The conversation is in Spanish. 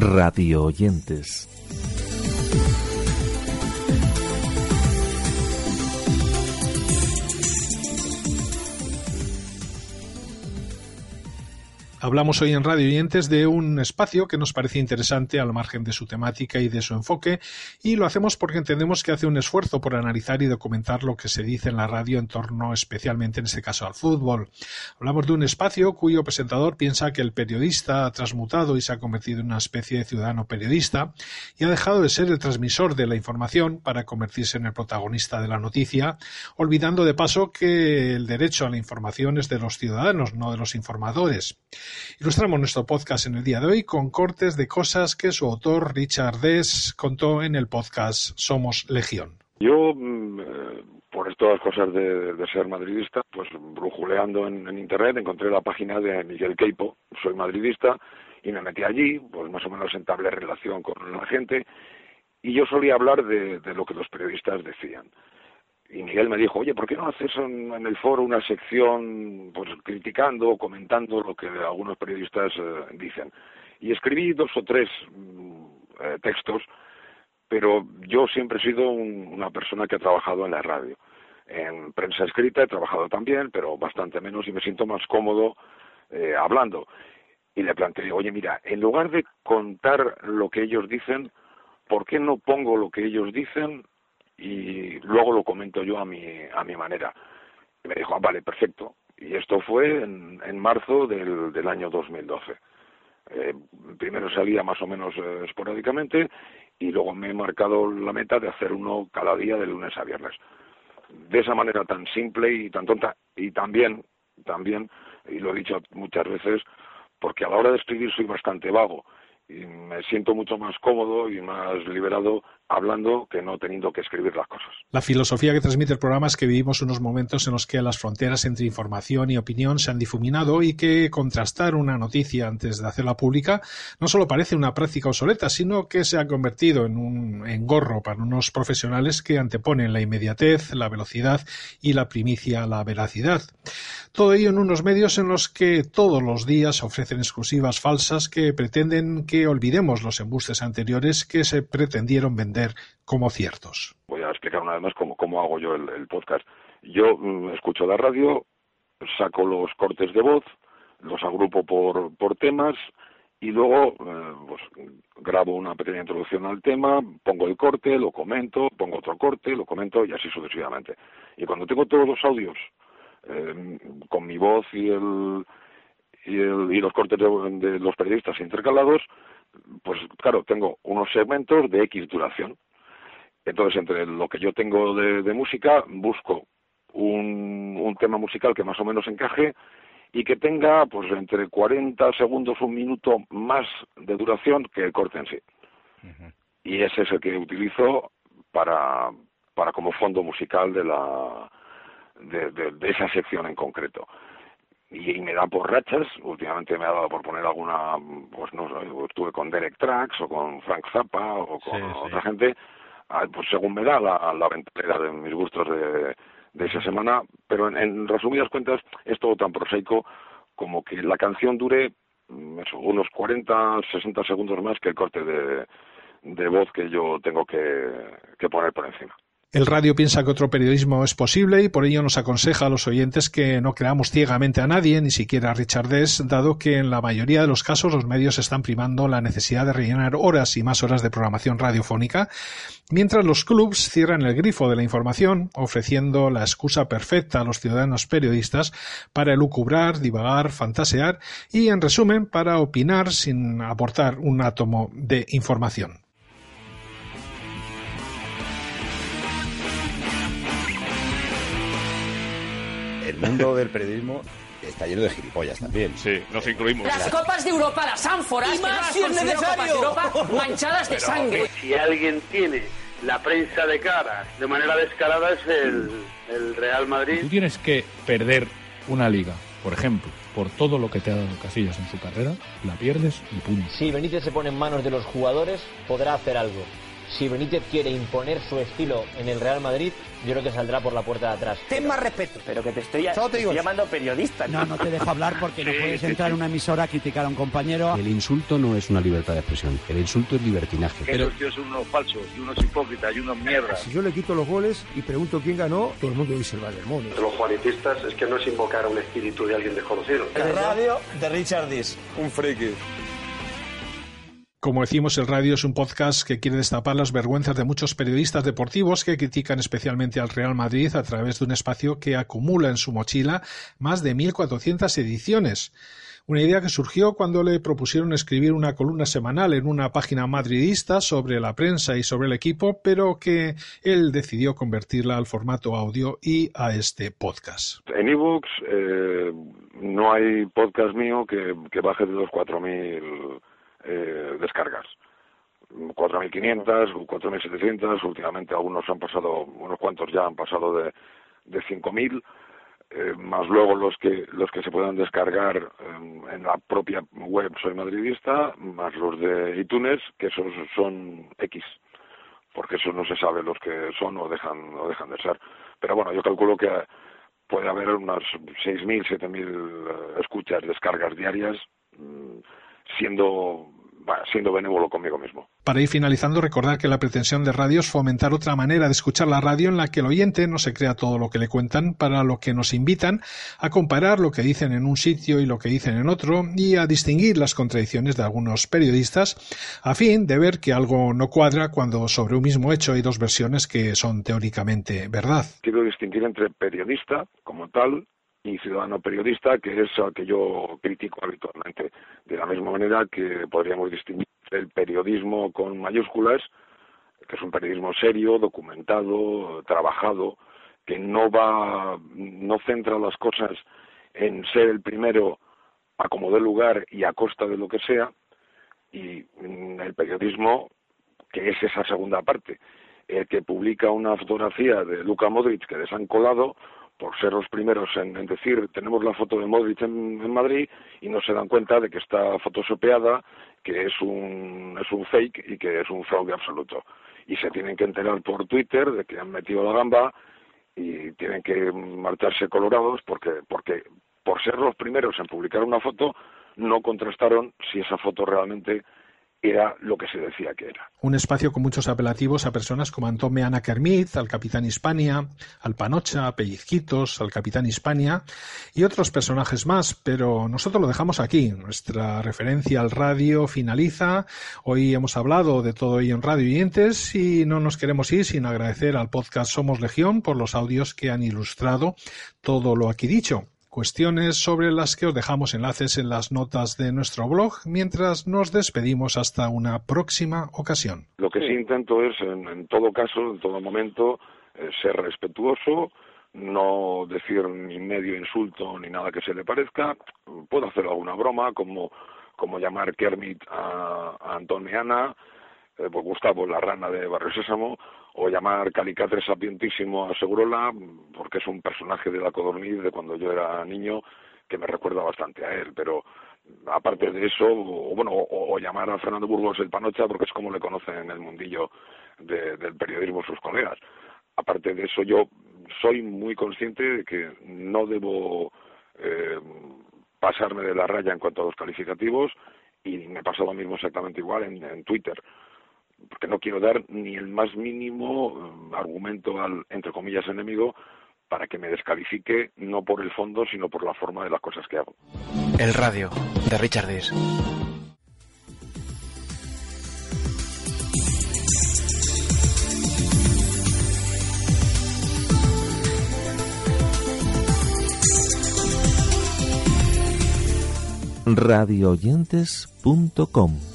radio oyentes. Hablamos hoy en Radio Oyentes de un espacio que nos parece interesante al margen de su temática y de su enfoque y lo hacemos porque entendemos que hace un esfuerzo por analizar y documentar lo que se dice en la radio en torno especialmente en este caso al fútbol. Hablamos de un espacio cuyo presentador piensa que el periodista ha transmutado y se ha convertido en una especie de ciudadano periodista y ha dejado de ser el transmisor de la información para convertirse en el protagonista de la noticia, olvidando de paso que el derecho a la información es de los ciudadanos, no de los informadores. Ilustramos nuestro podcast en el día de hoy con cortes de cosas que su autor Richard Dess contó en el podcast Somos Legión. Yo, mm, eh, por estas cosas de, ser madridista, pues brujuleando en, internet encontré la página de Miguel Queipo, soy madridista, y me metí allí, pues más o menos entablé relación con la gente, y yo solía hablar de lo que los periodistas decían y Miguel me dijo, oye, ¿por qué no haces en, el foro una sección pues criticando o comentando lo que algunos periodistas eh, dicen? Y escribí dos o tres mm, eh, textos, pero yo siempre he sido una persona que ha trabajado en la radio. En prensa escrita he trabajado también, pero bastante menos y me siento más cómodo eh, hablando. Y le planteé, oye, mira, en lugar de contar lo que ellos dicen, ¿por qué no pongo lo que ellos dicen y luego lo comento yo a mi, a mi manera. Y me dijo, ah, vale, perfecto. Y esto fue en, en marzo del, del año 2012. Eh, primero salía más o menos eh, esporádicamente y luego me he marcado la meta de hacer uno cada día de lunes a viernes. De esa manera tan simple y tan tonta y también, también, y lo he dicho muchas veces, porque a la hora de escribir soy bastante vago y me siento mucho más cómodo y más liberado hablando que no teniendo que escribir las cosas. La filosofía que transmite el programa es que vivimos unos momentos en los que las fronteras entre información y opinión se han difuminado y que contrastar una noticia antes de hacerla pública no solo parece una práctica obsoleta, sino que se ha convertido en un engorro para unos profesionales que anteponen la inmediatez, la velocidad y la primicia a la veracidad. Todo ello en unos medios en los que todos los días ofrecen exclusivas falsas que pretenden que olvidemos los embustes anteriores que se pretendieron vender como ciertos. Voy a explicar una vez más cómo, cómo hago yo el, podcast. Yo mm, escucho la radio, saco los cortes de voz, los agrupo por, por temas y luego eh, pues, grabo una pequeña introducción al tema, pongo el corte, lo comento, pongo otro corte, lo comento y así sucesivamente. Y cuando tengo todos los audios eh, con mi voz y el, y, los cortes de, los periodistas intercalados, pues claro, tengo unos segmentos de X duración. Entonces, entre lo que yo tengo de, música, busco un, un, tema musical que más o menos encaje y que tenga pues entre 40 segundos, un minuto más de duración que el corte en sí. Y ese es el que utilizo para, para como fondo musical de la de, de esa sección en concreto y, me da por rachas. Últimamente me ha dado por poner alguna, pues no estuve con Derek Trax o con Frank Zappa o con otra gente, ah, pues según me da la, la ventana de mis gustos de, de esa semana. Pero en, resumidas cuentas es todo tan prosaico como que la canción dure mm, unos 40, 60 segundos más que el corte de, de voz que yo tengo que, que poner por encima. El radio piensa que otro periodismo es posible y por ello nos aconseja a los oyentes que no creamos ciegamente a nadie, ni siquiera a Richard Dess, dado que en la mayoría de los casos los medios están primando la necesidad de rellenar horas y más horas de programación radiofónica, mientras los clubs cierran el grifo de la información, ofreciendo la excusa perfecta a los ciudadanos periodistas para elucubrar, divagar, fantasear y, en resumen, para opinar sin aportar un átomo de información. Mundo del periodismo está lleno de gilipollas también. Sí, nos incluimos. Las copas de Europa, las ánforas, y más si es necesario. Europa, manchadas de sangre. Si alguien tiene la prensa de cara de manera descarada es el, el Real Madrid. Tú tienes que perder una liga, por ejemplo, por todo lo que te ha dado Casillas en su carrera, la pierdes y punto. Si Benítez se pone en manos de los jugadores, podrá hacer algo si Benítez quiere imponer su estilo en el Real Madrid, yo creo que saldrá por la puerta de atrás. Ten más respeto. Pero que te estoy, te te estoy llamando periodista. No, no te dejo hablar porque no puedes entrar en una emisora a criticar a un compañero. El insulto no es una libertad de expresión, el insulto es libertinaje. Que Estos tíos son unos falsos, y unos hipócritas, y unos mierdas. Si yo le quito los goles y pregunto quién ganó, todo el mundo dice el Bayern Múnich. Los juanitistas es que no es invocar a un espíritu de alguien desconocido. El radio de Richard Dis. Un friki. Como decimos, el radio es un podcast que quiere destapar las vergüenzas de muchos periodistas deportivos que critican especialmente al Real Madrid a través de un espacio que acumula en su mochila más de 1.400 ediciones. Una idea que surgió cuando le propusieron escribir una columna semanal en una página madridista sobre la prensa y sobre el equipo, pero que él decidió convertirla al formato audio y a este podcast. En ebooks eh, no hay podcast mío que, que baje de los 4.000 eh, descargas. 4.500, 4.700, últimamente algunos han pasado, unos cuantos ya han pasado de, de 5.000, eh, más luego los que los que se puedan descargar eh, en la propia web Soy Madridista, más los de iTunes, que esos son X, porque eso no se sabe los que son o dejan o dejan de ser. Pero bueno, yo calculo que puede haber unas 6.000, 7.000 eh, escuchas, descargas diarias, mm, siendo bueno, siendo benévolo conmigo mismo. Para ir finalizando, recordar que la pretensión de radio es fomentar otra manera de escuchar la radio en la que el oyente no se crea todo lo que le cuentan, para lo que nos invitan a comparar lo que dicen en un sitio y lo que dicen en otro y a distinguir las contradicciones de algunos periodistas a fin de ver que algo no cuadra cuando sobre un mismo hecho hay dos versiones que son teóricamente verdad. Quiero distinguir entre periodista como tal y ciudadano periodista, que es al que yo critico habitualmente. De la misma manera que podríamos distinguir el periodismo con mayúsculas, que es un periodismo serio, documentado, trabajado, que no va, no centra las cosas en ser el primero a como dé lugar y a costa de lo que sea, y mm, el periodismo, que es esa segunda parte, el que publica una fotografía de Luka Modric que les han colado, por ser los primeros en, decir tenemos la foto de Modric en, en, Madrid y no se dan cuenta de que está photoshopeada, que es un, es un fake y que es un fraude absoluto. Y se tienen que enterar por Twitter de que han metido la gamba y tienen que marcharse colorados porque, porque por ser los primeros en publicar una foto no contrastaron si esa foto realmente era lo que se decía que era. Un espacio con muchos apelativos a personas como Antón Meana Kermit, al Capitán Hispania, al Panocha, a Pellizquitos, al Capitán Hispania y otros personajes más, pero nosotros lo dejamos aquí. Nuestra referencia al radio finaliza. Hoy hemos hablado de todo ello en Radio Oyentes y no nos queremos ir sin agradecer al podcast Somos Legión por los audios que han ilustrado todo lo aquí dicho cuestiones sobre las que os dejamos enlaces en las notas de nuestro blog mientras nos despedimos hasta una próxima ocasión. Lo que sí intento es, en, en todo caso, en todo momento, eh, ser respetuoso, no decir ni medio insulto ni nada que se le parezca. Puedo hacer alguna broma, como, como llamar Kermit a, a Antón Meana, eh, pues Gustavo, la rana de Barrio Sésamo, o llamar Calicatre sapientísimo a Segurola, porque es un personaje de la Codorniz de cuando yo era niño que me recuerda bastante a él, pero aparte de eso, o, bueno, o, llamar a Fernando Burgos el Panocha, porque es como le conocen en el mundillo de, del periodismo sus colegas. Aparte de eso, yo soy muy consciente de que no debo eh, pasarme de la raya en cuanto a los calificativos y me pasa lo mismo exactamente igual en Twitter porque no quiero dar ni el más mínimo um, argumento al, entre comillas, enemigo para que me descalifique no por el fondo, sino por la forma de las cosas que hago. El radio, de Richard Dis. radioyentes.com